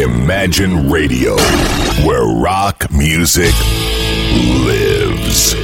Imagine Radio, where rock music lives.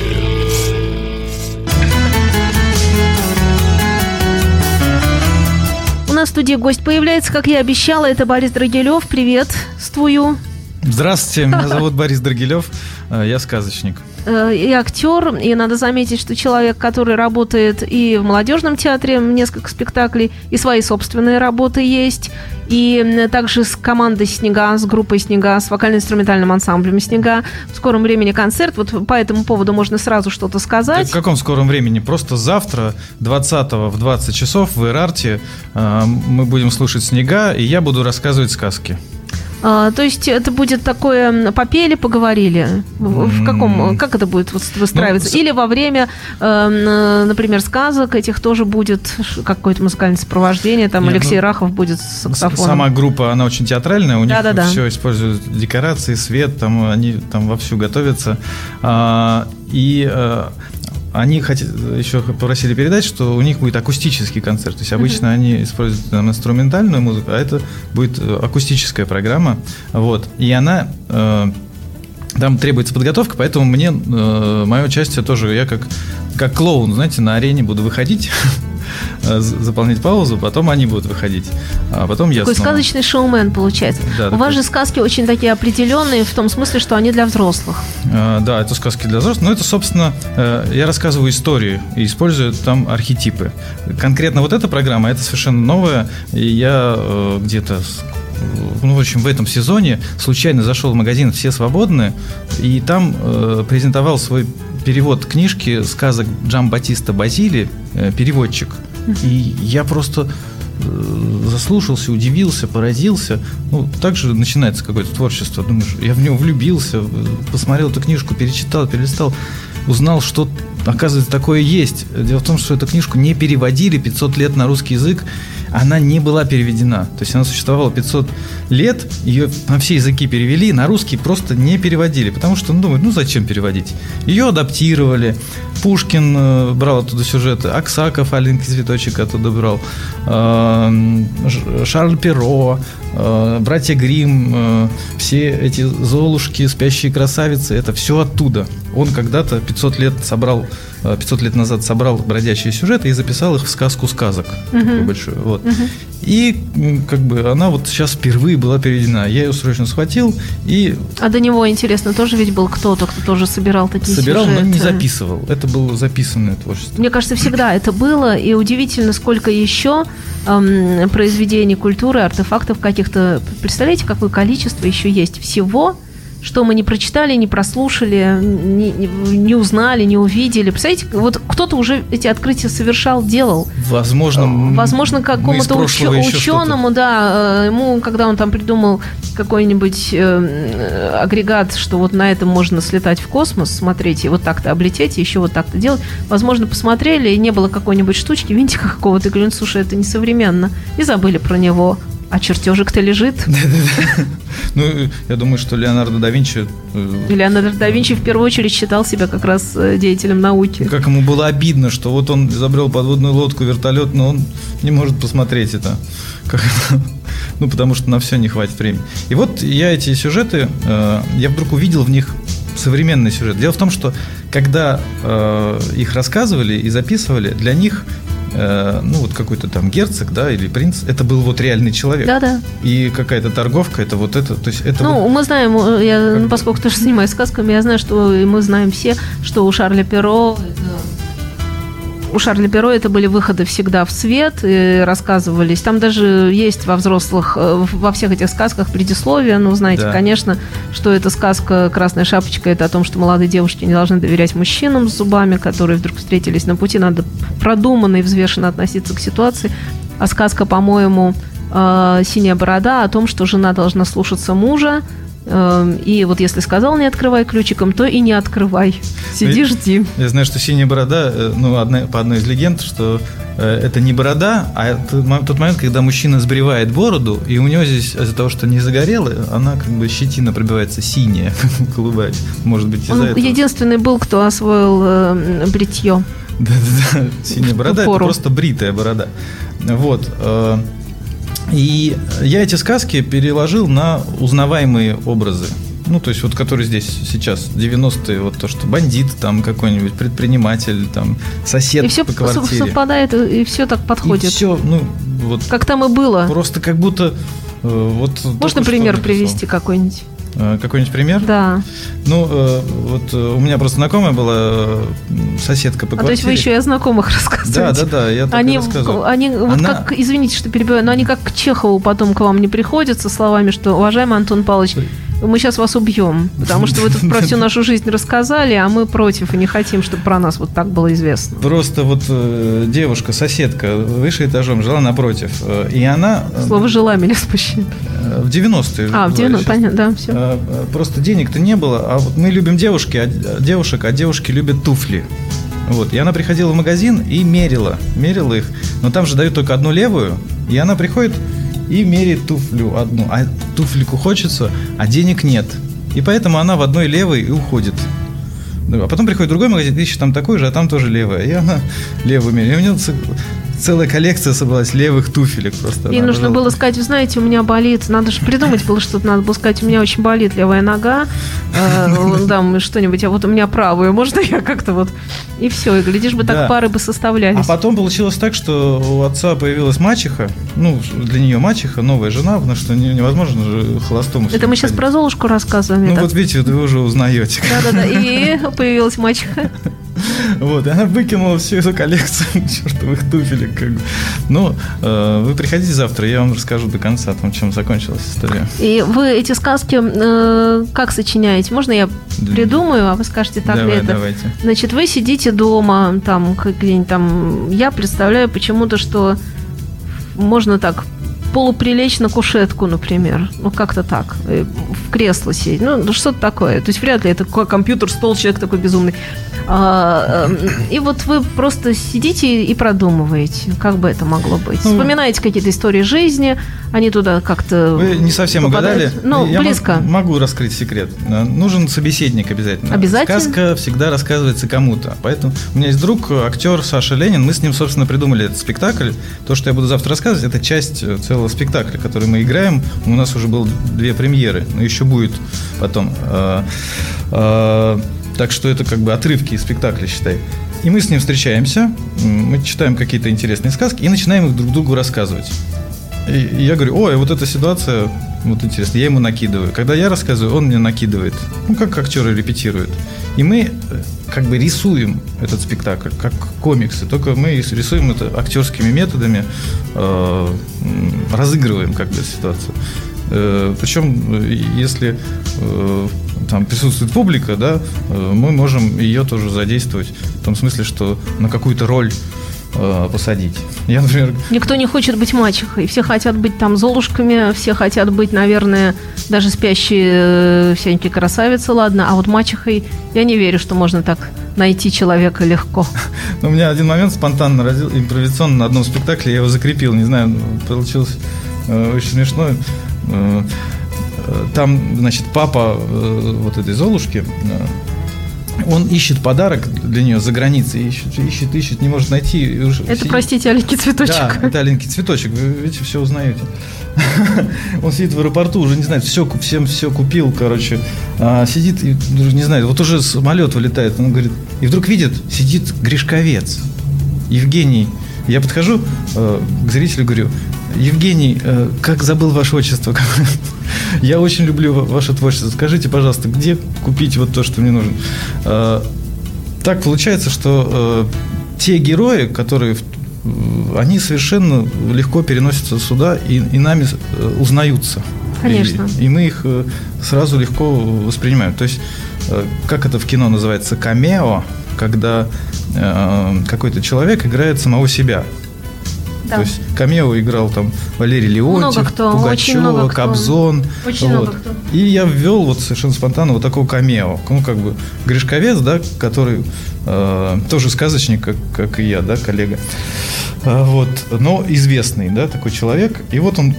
У нас в студии гость появляется, как я обещала, это Борис Драгилев. Привет, ствую. Здравствуйте, меня зовут Борис Драгилев, э, я сказочник. Э, и актер, и надо заметить, что человек, который работает и в молодежном театре, несколько спектаклей, и свои собственные работы есть, и также с командой «Снега», с группой «Снега», с вокально-инструментальным ансамблем «Снега». В скором времени концерт, вот по этому поводу можно сразу что-то сказать. В каком скором времени? Просто завтра, 20 в 20 часов в Ирарте э, мы будем слушать «Снега», и я буду рассказывать сказки. А, то есть это будет такое попели, поговорили. В, в каком, как это будет выстраиваться? Ну, Или во время, э, например, сказок этих тоже будет какое-то музыкальное сопровождение, там нет, Алексей ну, Рахов будет с саксофоном. Сама группа, она очень театральная, у них да, да, все используют декорации, свет, там они там вовсю готовятся. А, и а, они хотят, еще попросили передать, что у них будет акустический концерт. То есть обычно mm-hmm. они используют там, инструментальную музыку, а это будет э, акустическая программа. Вот. И она э, там требуется подготовка, поэтому мне э, мое участие тоже, я как, как клоун, знаете, на арене буду выходить заполнять паузу, потом они будут выходить, а потом я Такой снова. сказочный шоумен получается. Да, У такой... вас же сказки очень такие определенные в том смысле, что они для взрослых. А, да, это сказки для взрослых, но это, собственно, э, я рассказываю истории и использую там архетипы. Конкретно вот эта программа, это совершенно новая, и я где-то ну, в общем, в этом сезоне случайно зашел в магазин «Все свободны», и там э, презентовал свой перевод книжки сказок Джам Батиста Базили, э, переводчик. И я просто э, заслушался, удивился, поразился. Ну, также начинается какое-то творчество. Думаешь, я в него влюбился, посмотрел эту книжку, перечитал, перелистал, узнал, что, оказывается, такое есть. Дело в том, что эту книжку не переводили 500 лет на русский язык, она не была переведена. То есть она существовала 500 лет, ее на все языки перевели, на русский просто не переводили, потому что, ну, думают, ну, зачем переводить? Ее адаптировали, Пушкин э, брал оттуда сюжеты, Аксаков, Аленький цветочек оттуда брал, э, Шарль Перо, э, братья Грим, все эти Золушки, спящие красавицы, это все оттуда. Он когда-то 500 лет собрал 500 лет назад собрал бродячие сюжеты и записал их в сказку сказок. Угу. Такую большую. Вот. Угу. И как бы она вот сейчас впервые была переведена. Я ее срочно схватил и... А до него, интересно, тоже ведь был кто-то, кто тоже собирал такие собирал, сюжеты? Собирал, но не записывал. Это было записанное творчество. Мне кажется, всегда это было. И удивительно, сколько еще эм, произведений культуры, артефактов каких-то. Представляете, какое количество еще есть всего, что мы не прочитали, не прослушали, не, не узнали, не увидели. Представляете, вот кто-то уже эти открытия совершал, делал. Возможно, возможно какому-то уч- ученому, да, э, ему, когда он там придумал какой-нибудь э, агрегат, что вот на этом можно слетать в космос, смотреть и вот так-то облететь, и еще вот так-то делать. Возможно, посмотрели, и не было какой-нибудь штучки, винтика какого-то, и говорят, слушай, это несовременно. И забыли про него. А чертежик-то лежит. Ну, я думаю, что Леонардо да Винчи... Э, Леонардо да Винчи в первую очередь считал себя как раз э, деятелем науки. Как ему было обидно, что вот он изобрел подводную лодку, вертолет, но он не может посмотреть это. Как Ну, потому что на все не хватит времени. И вот я эти сюжеты, э, я вдруг увидел в них современный сюжет. Дело в том, что когда их рассказывали и записывали, для них Э, ну вот какой-то там герцог, да, или принц, это был вот реальный человек. Да, да. И какая-то торговка, это вот это, то есть это. Ну, вот... мы знаем, э, я, как... поскольку тоже занимаюсь сказками, я знаю, что мы знаем все, что у Шарля Перо это у Шарля Перо это были выходы всегда в свет, и рассказывались. Там даже есть во взрослых, э, во всех этих сказках предисловие. Ну, знаете, да. конечно, что эта сказка «Красная шапочка» это о том, что молодые девушки не должны доверять мужчинам с зубами, которые вдруг встретились на пути. Надо продуманно и взвешенно относиться к ситуации. А сказка, по-моему, э, «Синяя борода» о том, что жена должна слушаться мужа, и вот если сказал не открывай ключиком, то и не открывай. Сиди, жди. Я знаю, что синяя борода, э, ну, одна, по одной из легенд, что э, это не борода, а тот момент, когда мужчина сбривает бороду, и у него здесь из-за того, что не загорело, она как бы щетина пробивается синяя, голубая. Может быть, из-за Он этого. единственный был, кто освоил э, бритье. Да-да-да, синяя борода – это просто бритая борода. Вот. И я эти сказки переложил на узнаваемые образы. Ну, то есть, вот который здесь сейчас, 90-е, вот то, что бандит там какой-нибудь, предприниматель, там, сосед И все по квартире. совпадает, и все так подходит. И все, ну, вот Как там и было. просто как будто э, вот Можно пример привести какой-нибудь? Э, Какой-нибудь пример? Да. Ну, э, вот э, у меня просто знакомая была соседка по А квартире. то есть вы еще и о знакомых рассказываете? Да, да, да, я так Они, рассказывал. они вот Она- как, извините, что перебиваю, но они как к Чехову потом к вам не приходят со словами, что, уважаемый Антон Павлович, мы сейчас вас убьем, потому что вы тут про всю нашу жизнь рассказали, а мы против и не хотим, чтобы про нас вот так было известно. Просто вот э, девушка, соседка, выше этажом, жила напротив. э, и она э, Слово «жила» меня смущает. э, в 90-е. А, в была 90 сейчас. понятно, да, все. Э, э, Просто денег-то не было, а вот мы любим девушки, а девушек, а девушки любят туфли. Вот. И она приходила в магазин и мерила, мерила их. Но там же дают только одну левую, и она приходит и меряет туфлю одну. А туфельку хочется, а денег нет. И поэтому она в одной левой и уходит. Ну, А потом приходит другой магазин, ищет там такой же, а там тоже левая. И она левую меряет. И у нее целая коллекция собралась левых туфелек просто. И нужно обожала было сказать, вы знаете, у меня болит, надо же придумать было что-то, надо было сказать, у меня очень болит левая нога, там что-нибудь, а вот у меня правая, можно я как-то вот... И все, и глядишь бы так пары бы составлялись. А потом получилось так, что у отца появилась мачеха, ну, для нее мачеха, новая жена, потому что не- невозможно же холостому. Это мы сейчас про Золушку рассказываем. Ну вот видите, вы уже узнаете. Да-да-да, и появилась мачеха. Вот, и она выкинула всю эту коллекцию чертовых туфелек. Как бы. Ну, э, вы приходите завтра, я вам расскажу до конца, там, чем закончилась история. И вы эти сказки э, как сочиняете? Можно я придумаю, а вы скажете, так ли Давай, это? давайте. Значит, вы сидите дома, там, где-нибудь там, я представляю почему-то, что можно так полуприлечь на кушетку, например. Ну, как-то так. э, В кресло сидеть. Ну, что-то такое. То есть вряд ли это компьютер, стол, человек такой безумный. А, э, и вот вы просто сидите и продумываете, как бы это могло быть. Ну, Вспоминаете какие-то истории жизни, они туда как-то Вы не совсем попадают. угадали. Ну, Я близко. мог- могу раскрыть секрет. Э, Нужен собеседник обязательно. Обязательно? Сказка всегда рассказывается кому-то. Поэтому у меня есть друг, актер Саша Ленин. Мы с ним, собственно, придумали этот спектакль. То, что я буду завтра рассказывать, это часть э, целого спектакля, который мы играем. У нас уже было две премьеры, но еще будет потом. Э, э, Так что это как бы отрывки из спектакля, считай. И мы с ним встречаемся, мы читаем какие-то интересные сказки и начинаем их друг другу рассказывать. И я говорю, ой, вот эта ситуация, вот интересно, я ему накидываю. Когда я рассказываю, он мне накидывает. Ну, как актеры репетируют. И мы э, как бы рисуем этот спектакль, как комиксы. Только мы рисуем это актерскими методами, э, разыгрываем как бы ситуацию. Э, Причем, э, если э, там присутствует публика, да, э, мы можем ее тоже задействовать в том смысле, что на какую-то роль э, посадить. Я, например, Никто не хочет быть мачехой. Все хотят быть там золушками, все хотят быть, наверное, даже спящие э, всякие красавицы, ладно. А вот мачехой я не верю, что можно так найти человека легко. Ну, у меня один момент спонтанно родил, импровизационно на одном спектакле, я его закрепил, не знаю, получилось э, очень смешно. Э, э, там, значит, папа э, вот этой Золушки, э, он ищет подарок для нее за границей, ищет, ищет, ищет, не может найти. и Это, сидит- простите, аленький цветочек. Да, это аленький цветочек, вы видите, все узнаете. Он сидит в аэропорту, уже не знает, все, всем все купил, короче. А, сидит и не знает, вот уже самолет вылетает, он говорит, и вдруг видит, сидит Гришковец, Евгений. Я подхожу э, к зрителю, говорю, Евгений, э, как забыл ваше отчество? Я очень люблю ва- ваше творчество. Скажите, пожалуйста, где купить вот то, что мне нужно? Э, так получается, что э, те герои, которые они совершенно легко переносятся сюда и, и нами узнаются. Конечно. И, и мы их сразу легко воспринимаем. То есть, как это в кино называется, камео, когда э, какой-то человек играет самого себя. Да. То есть камео играл там Валерий Леонтьев, Пугачева. Кобзон. Очень много кто. И я ввел вот совершенно спонтанно вот такого камео. Ну, как бы Гришковец, да, который э, тоже сказочник, как, как и я, да, коллега. А, вот, но известный, да, такой человек. И вот он,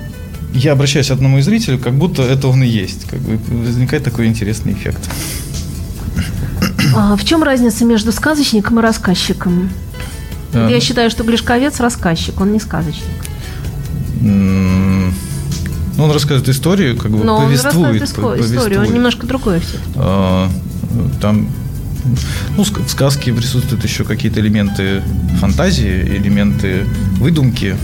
я обращаюсь к одному из зрителей, как будто это он и есть. Как бы возникает такой интересный эффект. А в чем разница между сказочником и А, Я считаю, что Глешковец рассказчик, он не сказочник. Ну, он рассказывает историю, как бы Но он повествует. рассказывает по- историю, он повествует. немножко другое все. А, Там ну, в сказке присутствуют еще какие-то элементы фантазии, элементы выдумки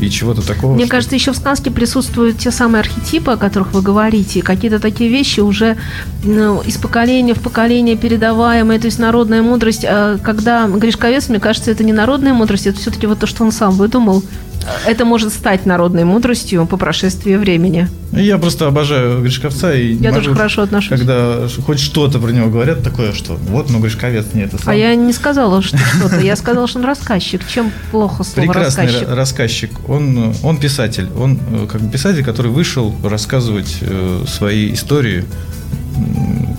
и чего-то такого. Мне что- кажется, еще в сказке присутствуют те самые архетипы, о которых вы говорите, какие-то такие вещи уже ну, из поколения в поколение передаваемые, то есть народная мудрость. А Когда Гришковец, мне кажется, это не народная мудрость, это все-таки вот то, что он сам выдумал. Это может стать народной мудростью по прошествии времени. Я просто обожаю Гришковца. И не Я могу, тоже хорошо отношусь. Когда хоть что-то про него говорят, такое, что вот, ну, Гришковец, нет, это сам. А я не сказала, что что-то. Я сказала, что он рассказчик. Чем плохо слово Прекрасный рассказчик? ра- рассказчик. Он, он писатель. Он э, как бы писатель, который вышел рассказывать э, свои истории,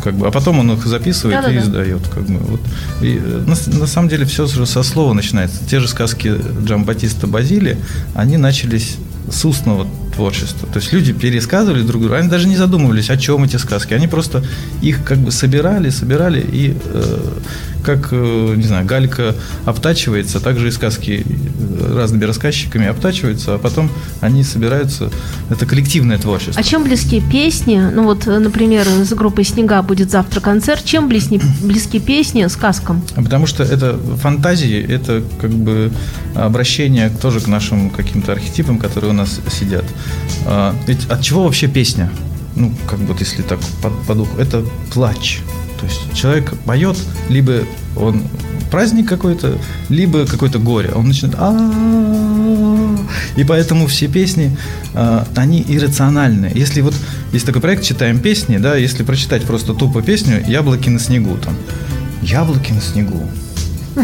как бы, а потом он их записывает Да-да-да. и издает. Как бы, вот. и, э, на, на самом деле все со слова начинается. Те же сказки Джамбатиста Базили, они начались с устного творчества. То есть люди пересказывали друг другу, они даже не задумывались, о чем эти сказки. Они просто их как бы собирали, собирали, и э, как, э, не знаю, галька обтачивается, так же и сказки э, разными рассказчиками обтачиваются, а потом они собираются. Это коллективное творчество. А чем близки песни? Ну вот, э, например, с группой «Снега» будет завтра концерт. Чем близки, близки песни сказкам? Потому что это фантазии, это как бы обращение тоже к нашим каким-то архетипам, которые у нас сидят. А, Ведь от чего вообще песня? Ну, как вот если так по, по духу, это плач. То есть человек поет, либо он праздник какой-то, либо какое-то горе. Он начинает «А-а-а». и поэтому все песни, а, они иррациональны. Если вот есть такой проект «Читаем песни», да, если прочитать просто тупо песню «Яблоки на снегу», там, яблоки на снегу,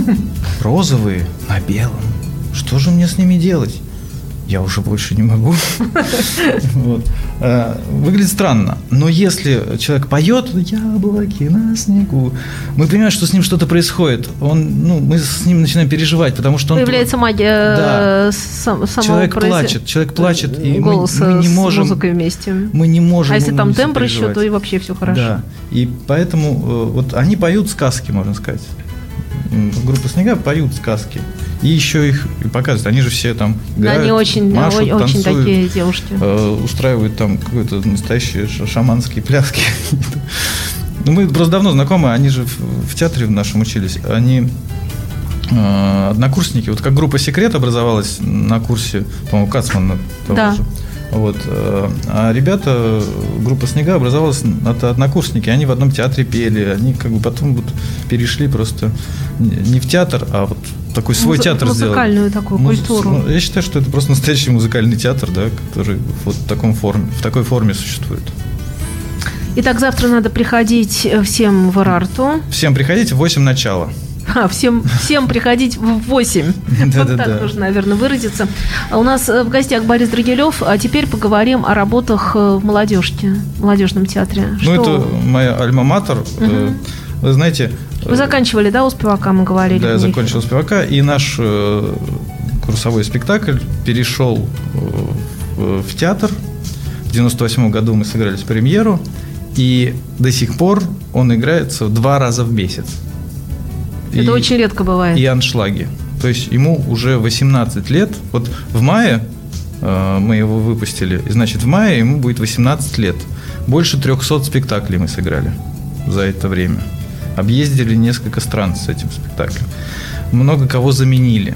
розовые на белом. Что же мне с ними делать? Я уже больше не могу. Вот. Э, Выглядит странно. Но если человек поет яблоки на снегу, мы понимаем, что с ним что-то происходит. Он, ну, мы с ним начинаем переживать, потому что он Появляется магия Да. э, сам- самого Человек произ- плачет, человек плачет, и мы- мы не с можем- музыкой вместе. мы не можем. А если там тембр еще, то и вообще все хорошо. Да. И поэтому э, вот они поют сказки, можно сказать. Группа Снега поют сказки. И еще их показывают. Они же все там играют, они очень, машут, очень танцуют, такие девушки. э, устраивают там какой-то настоящие ша- шаманские пляски. Ну, мы просто давно знакомы, они же в, театре в нашем учились. Они э, однокурсники, вот как группа «Секрет» образовалась на курсе, по-моему, Кацмана того Да. же. Вот. э, А ребята, группа «Снега» образовалась, это однокурсники, они в одном театре пели, они как бы потом вот перешли просто не в театр, а вот такой свой Музы- театр сделали. музыкальную такую Муз- культуру. ну, я считаю, что это просто настоящий музыкальный театр, да, который вот в, таком форме, в такой форме существует. Итак, завтра надо приходить э, всем в Ирарту. Всем приходите в 8 начала. А, всем, всем приходить в 8. Вот Да-да-да. так можно, наверное, выразиться. А У нас э, в гостях Борис Драгилев, а теперь поговорим о работах э, в молодежке, в молодежном театре. Ну, Что- это моя альма-матер. Э, Вы знаете... Вы заканчивали, да, у Спивака, мы говорили? Да, я закончил спивака, и наш э, курсовой спектакль перешел э, в, в театр. В 98 году мы сыграли с премьеру, и до сих пор он играется два раза в месяц. Это И- очень редко бывает. и аншлаги. То есть ему уже 18 лет. Вот в мае э, мы его выпустили, и значит в мае ему будет 18 лет. Больше 300 спектаклей мы сыграли за это время. Объездили несколько стран с этим спектаклем. Много кого заменили.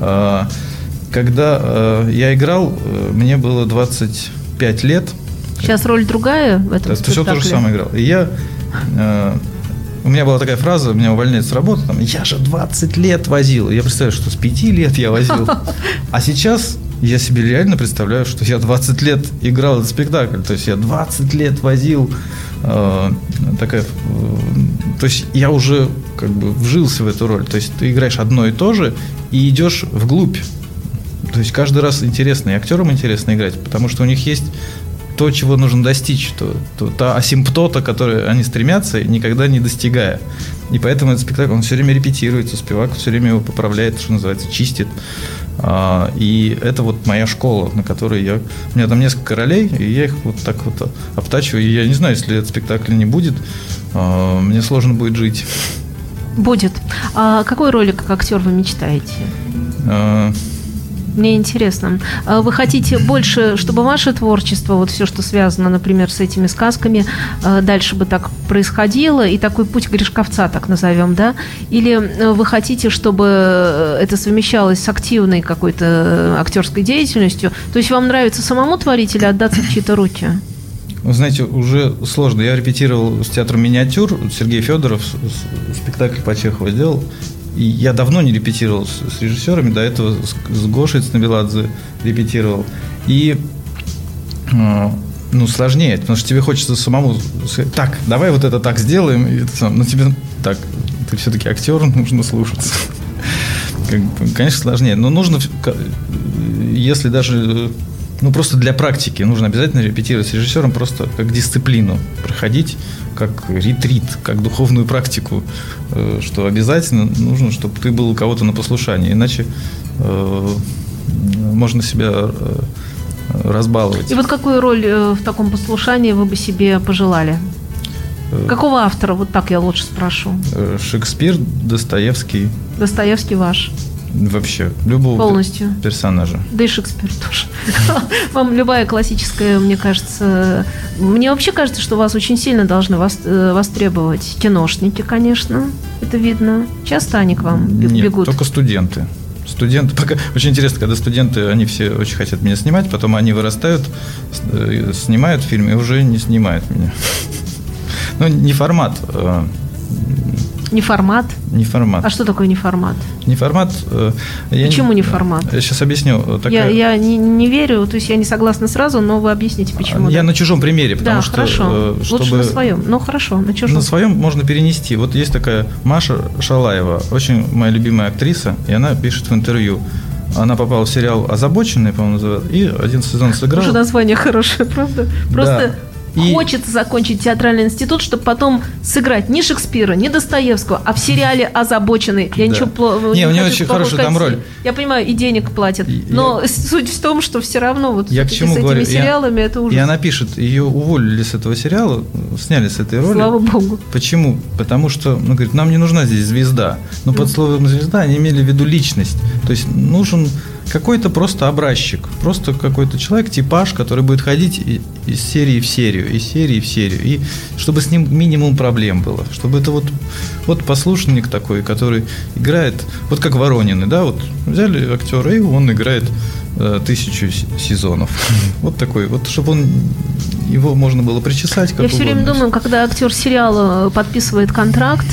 Э, Когда э, я играл, э, мне было 25 лет. Сейчас роль другая в этом Да, ты все спектакле? то же самое играл. И я... э, у меня была такая фраза, меня увольняют с работы, там, я же 20 лет возил. Я представляю, что с 5 лет я возил. А сейчас я себе реально представляю, что я 20 лет играл этот спектакль. То есть я 20 лет возил. э, такая, то есть я уже как бы вжился в эту роль. То есть ты играешь одно и то же и идешь вглубь. То есть каждый раз интересно, и актерам интересно играть, потому что у них есть то, чего нужно достичь, то, то- та асимптота, которой они стремятся, никогда не достигая. И поэтому этот спектакль, он все время репетируется, спивак все время его поправляет, что называется, чистит. А, и это вот моя школа, на которой я... У меня там несколько ролей, и я их вот так вот обтачиваю. И я не знаю, если этот спектакль не будет, а, мне сложно будет жить. Будет. А какой роли как актер вы мечтаете? Мне интересно. А Вы хотите больше, чтобы ваше творчество, вот все, что связано, например, с этими сказками, э, дальше бы так происходило, и такой путь Гришковца, так назовем, да? Или э, вы хотите, чтобы э, это совмещалось с активной какой-то актерской деятельностью? То есть вам нравится самому творить или отдаться в чьи-то руки? Вы знаете, уже сложно. Я репетировал с театром «Миниатюр». Сергей Федоров спектакль по Чехову сделал. И я давно не репетировал с, с режиссерами. До этого с, с Гошей Цнабеладзе репетировал. И э, ну, сложнее, потому что тебе хочется самому сказать, так, давай вот это так сделаем. И это сам- но тебе так, ты все-таки актер, нужно слушаться. Конечно, сложнее. Но нужно, если даже, ну, просто для практики, нужно обязательно репетировать с режиссером, просто как дисциплину проходить, как ретрит, как духовную практику, э, что обязательно нужно, чтобы ты был у кого-то на послушании, иначе э, можно себя э, разбаловать. И вот какую роль в таком послушании вы бы себе пожелали? Какого автора? Вот так я лучше спрошу. Шекспир, Достоевский, Достоевский ваш. Вообще любого Полностью. персонажа. Да и Шекспир тоже. Вам любая классическая, мне кажется... Мне вообще кажется, что вас очень сильно должны э, востребовать киношники, конечно. Это видно. Часто они к вам Нет, бегут. только студенты. Студенты, пока очень интересно, когда студенты, они все очень хотят меня снимать, потом они вырастают, э, снимают фильм и уже не снимают меня. Ну, не формат. Э, Не формат. Не формат. А что такое не формат? Не формат. э, я Почему не формат? Я сейчас объясню. Я, Такая- я не, не верю, то есть я не согласна сразу, но вы объясните, почему. Я да. на чужом примере, потому да, что хорошо. э, Лучше чтобы на своем. Ну, хорошо, на чужом. на своем можно перенести. Вот есть такая Маша Шалаева, очень моя любимая актриса, и она пишет в интервью. Она попала в сериал «Озабоченный», по-моему, называется, и один сезон сыграла. Уже название хорошее, правда? Просто И- хочется закончить театральный институт, чтобы потом сыграть не Шекспира, не Достоевского, а в сериале «Озабоченный». Я Да. ничего плохого Не, у нее очень хорошая там сказать. роль. Я понимаю, и денег платят. И- Но суть в том, что все равно вот Я к чему с этими говорю? Я- сериалами это ужас. И она пишет, ее уволили с этого сериала, сняли с этой роли. Слава богу. Почему? Потому что, ну, говорит, нам не нужна здесь звезда. Но под словом звезда они имели в виду личность. То есть нужен какой-то просто образчик, просто какой-то человек, типаж, который будет ходить из серии в серию, из серии в серию, и чтобы с ним минимум проблем было, чтобы это вот, вот послушник такой, который играет, вот как Воронины, да, вот взяли актера, и он играет э, тысячу сезонов. Вот такой, вот чтобы он, его можно было причесать, как Я все время думаю, когда актер сериала э, подписывает контракт,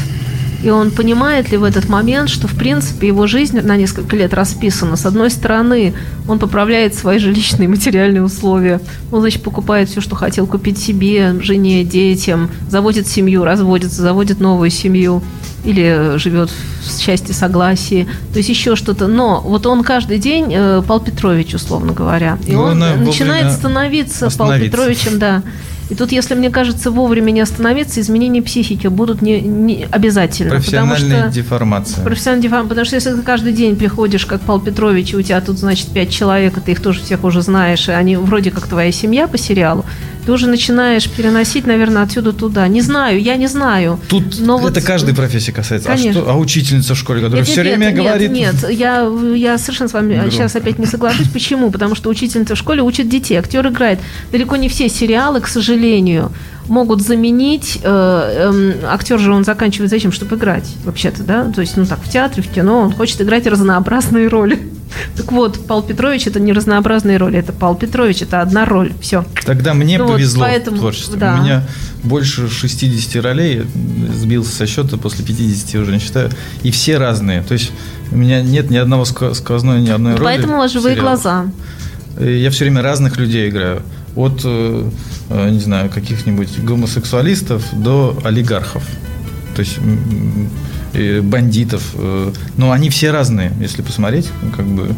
и он понимает ли в этот момент, что, в принципе, его жизнь на несколько лет расписана. С одной стороны, он поправляет свои жилищные материальные условия. Он, значит, покупает все, что хотел купить себе, жене, детям, заводит семью, разводится, заводит новую семью или живет в счастье, согласии, то есть еще что-то. Но вот он каждый день э, Пал Петрович, условно говоря, и он Главное начинает становиться Пал. Петровичем, да. И тут, если мне кажется, вовремя не остановиться, изменения психики будут не, не обязательно. Профессиональная что деформация. профессиональная деформация. Потому что если ты каждый день приходишь, как Павел Петрович, и у тебя тут, значит, пять человек, и ты их тоже всех уже знаешь, и они вроде как твоя семья по сериалу, ты уже начинаешь переносить, наверное, отсюда туда. Не знаю, я не знаю. Тут Но это вот- каждой профессии касается. А, Конечно. что, а учительница в школе, которая Нет, все время нет, говорит... Нет, я, я совершенно с вами Громко. сейчас опять не соглашусь. Почему? Потому что учительница в школе учит детей, актер играет. Далеко не все сериалы, к сожалению, могут заменить. Э, эм, актер же он заканчивает зачем? Чтобы играть, вообще-то, да? То есть, ну так, в театре, в кино он хочет играть разнообразные роли. Так вот, Павел Петрович это не разнообразные роли, это Павел Петрович, это одна роль. Все. Тогда мне Ну вот повезло поэтому, в творчестве. да. У меня больше 60 ролей, сбился со счета, после 50 уже не считаю. И все разные. То есть у меня нет ни одного сквозной, ни одной роли. Поэтому сериалах. глаза. Я все время разных людей играю. От, э, э, не знаю, каких-нибудь гомосексуалистов до олигархов. То есть бандитов. э, Но они все разные, если посмотреть. Как бы,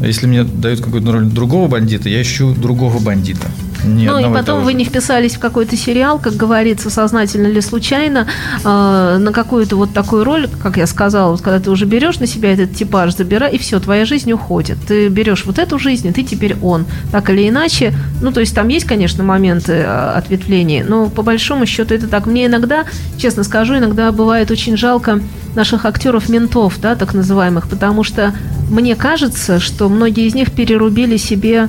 если мне дают какую-то роль другого бандита, я ищу другого бандита. Ни ну и потом вы не вписались в какой-то сериал, как говорится, сознательно или случайно, э, на какую-то вот такую роль, как я сказала, вот когда ты уже берешь на себя этот типаж, забирай, и все, твоя жизнь уходит. Ты берешь вот эту жизнь, и ты теперь он. Так или иначе, ну то есть там есть, конечно, моменты э, ответвления, но по большому счету это так. Мне иногда, честно скажу, иногда бывает очень жалко наших актеров-ментов, да, так называемых, потому что мне кажется, что многие из них перерубили себе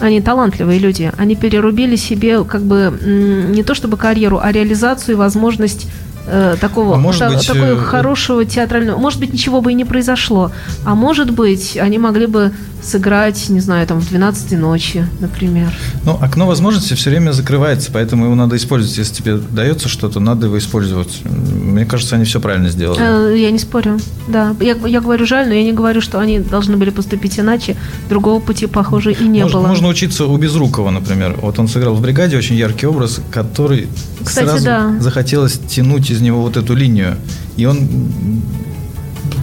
они талантливые люди. Они перерубили себе как бы не то чтобы карьеру, а реализацию и возможность э, такого А может та- быть, такого э, хорошего театрального. Может быть, ничего бы и не произошло. А может быть, они могли бы сыграть, не знаю, там в 12 ночи, например. Ну, окно возможностей все время закрывается, поэтому его надо использовать. Если тебе дается что-то, надо его использовать. Мне кажется, они все правильно сделали. Э, я не спорю. Да. Я, я говорю жаль, но я не говорю, что они должны были поступить иначе. Другого пути, похоже, и не можно, было. можно учиться у Безрукова, например. Вот он сыграл в бригаде очень яркий образ, который Кстати, сразу да. захотелось тянуть из него вот эту линию. И он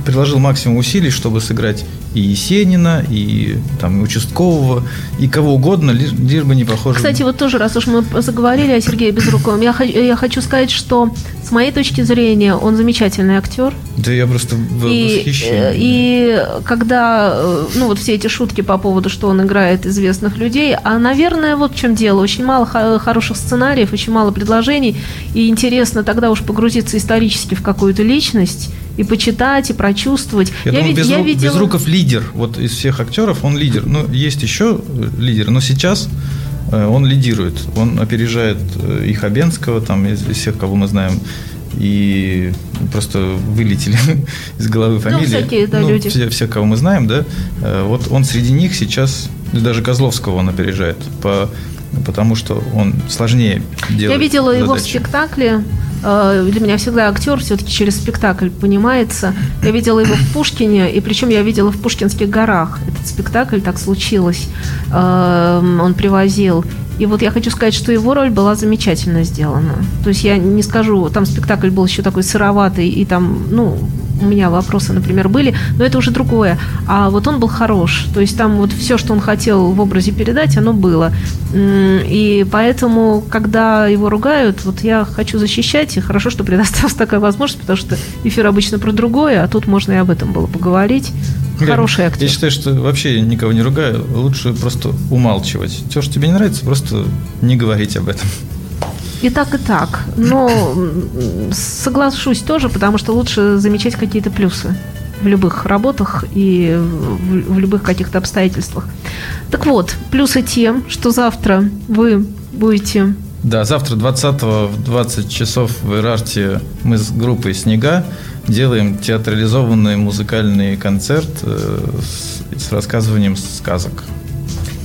приложил максимум усилий, чтобы сыграть и Есенина, и там и участкового, и кого угодно, лишь, лишь бы не похоже. Кстати, вот тоже, раз уж мы заговорили о Сергее Безруковом, я, я хочу сказать, что с моей точки зрения он замечательный актер. Да я просто в И, восхищении. э, и когда, э, ну вот все эти шутки по поводу, что он играет известных людей, а, наверное, вот в чем дело. Очень мало хо- хороших сценариев, очень мало предложений, и интересно тогда уж погрузиться исторически в какую-то личность и почитать, и прочувствовать. Я, думаю, вид- Безру- видела- Безруков лидер. Вот из всех актеров он лидер. Ну, есть еще э, лидеры, но сейчас э, он лидирует. Он опережает э, и Хабенского, там, из, из всех, кого мы знаем. И просто вылетели из головы фамилии. всякие, да, Ну, люди. Все, все, кого мы знаем, да. Вот он среди них сейчас, даже Козловского он опережает. По, потому что он сложнее делает Я видела его в задачи. спектакле. Э, Для меня всегда актер все-таки через спектакль понимается. Я видела его в Пушкине, и причем я видела в Пушкинских горах. Этот спектакль так случилось. Э, Он привозил. И вот я хочу сказать, что его роль была замечательно сделана. То есть я не скажу, там спектакль был еще такой сыроватый, и там, ну, у меня вопросы, например, были, но это уже другое. А вот он был хорош. То есть там вот все, что он хотел в образе передать, оно было. И поэтому, когда его ругают, вот я хочу защищать, и хорошо, что предоставилась такая возможность, потому что эфир обычно про другое, а тут можно и об этом было поговорить. Хороший Я актер. считаю, что вообще никого не ругаю, лучше просто умалчивать. Все, что тебе не нравится, просто не говорить об этом. И так, и так. Но соглашусь тоже, потому что лучше замечать какие-то плюсы в любых работах и в, в любых каких-то обстоятельствах. Так вот, плюсы тем, что завтра вы будете Да, завтра 20 в 20 часов в Ирарте мы с группой «Снега» делаем театрализованный музыкальный концерт э, с, с рассказыванием сказок.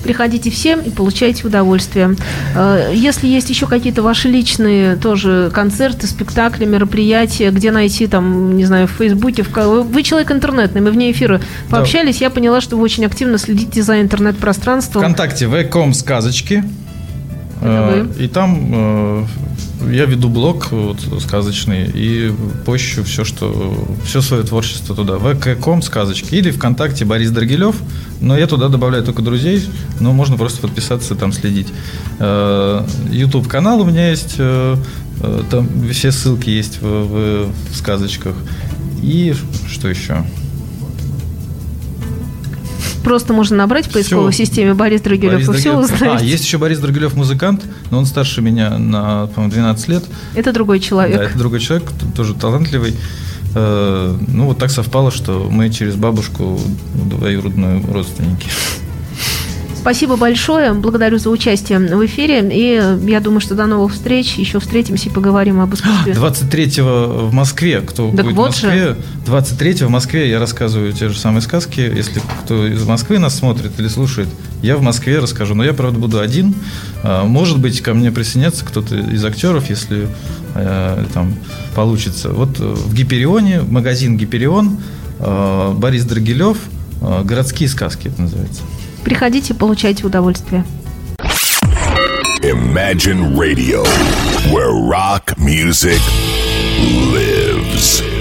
Приходите всем и получайте удовольствие. Э, Если есть еще какие-то ваши личные тоже концерты, спектакли, мероприятия, где найти там, не знаю, в Фейсбуке, в... вы человек интернетный, мы вне эфира пообщались, я поняла, что вы очень активно следите за интернет-пространством. Вконтакте вком сказочки. Э, И там э, я веду блог вот, сказочный и пощу все, что все свое творчество туда. vk.com сказочки или ВКонтакте Борис Драгилев. Но я туда добавляю только друзей, но можно просто подписаться, там следить. YouTube канал у меня есть, э, э, там все ссылки есть в, в- в сказочках. И что еще? Просто можно набрать в поисковой Всё. системе Борис Драгилев, Борис и все Драгилев. узнаете. А, есть еще Борис Драгилев музыкант, но он старше меня на, по-моему, 12 лет. Это другой Да, человек. это другой человек, тоже талантливый. Э, Ну, вот так совпало, что мы через бабушку двоюродную родственники. Спасибо большое, благодарю за участие в эфире, и я думаю, что до новых встреч, еще встретимся и поговорим об искусстве. 23-го в Москве, кто Так будет вот в Москве, 23-го в Москве я рассказываю те же самые сказки. Если кто из Москвы нас смотрит или слушает, я в Москве расскажу. Но я, правда, буду один. А, Может быть, ко мне присоединятся кто-то из актеров, если э, там получится. Вот э, в Гиперионе, магазин Гиперион, э, Борис Драгилев, городские сказки это называется. Приходите, получайте удовольствие. Imagine Radio, where rock music lives.